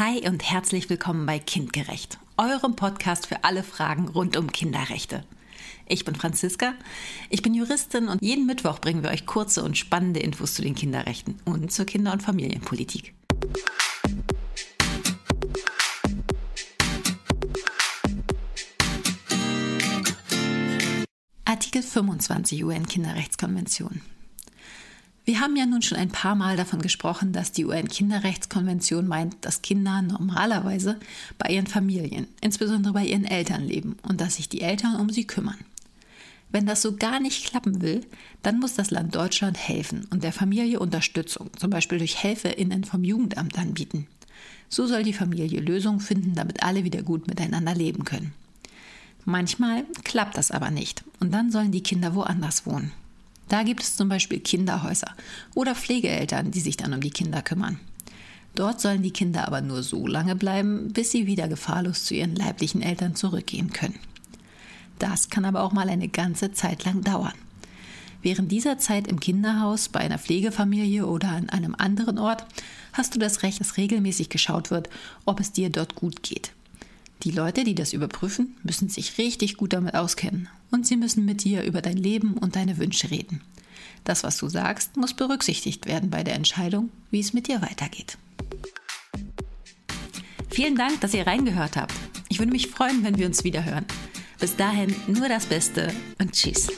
Hi und herzlich willkommen bei Kindgerecht, eurem Podcast für alle Fragen rund um Kinderrechte. Ich bin Franziska, ich bin Juristin und jeden Mittwoch bringen wir euch kurze und spannende Infos zu den Kinderrechten und zur Kinder- und Familienpolitik. Artikel 25 UN-Kinderrechtskonvention. Wir haben ja nun schon ein paar Mal davon gesprochen, dass die UN-Kinderrechtskonvention meint, dass Kinder normalerweise bei ihren Familien, insbesondere bei ihren Eltern leben und dass sich die Eltern um sie kümmern. Wenn das so gar nicht klappen will, dann muss das Land Deutschland helfen und der Familie Unterstützung, zum Beispiel durch HelferInnen vom Jugendamt anbieten. So soll die Familie Lösungen finden, damit alle wieder gut miteinander leben können. Manchmal klappt das aber nicht und dann sollen die Kinder woanders wohnen. Da gibt es zum Beispiel Kinderhäuser oder Pflegeeltern, die sich dann um die Kinder kümmern. Dort sollen die Kinder aber nur so lange bleiben, bis sie wieder gefahrlos zu ihren leiblichen Eltern zurückgehen können. Das kann aber auch mal eine ganze Zeit lang dauern. Während dieser Zeit im Kinderhaus, bei einer Pflegefamilie oder an einem anderen Ort hast du das Recht, dass regelmäßig geschaut wird, ob es dir dort gut geht. Die Leute, die das überprüfen, müssen sich richtig gut damit auskennen und sie müssen mit dir über dein Leben und deine Wünsche reden. Das, was du sagst, muss berücksichtigt werden bei der Entscheidung, wie es mit dir weitergeht. Vielen Dank, dass ihr reingehört habt. Ich würde mich freuen, wenn wir uns wieder hören. Bis dahin nur das Beste und tschüss.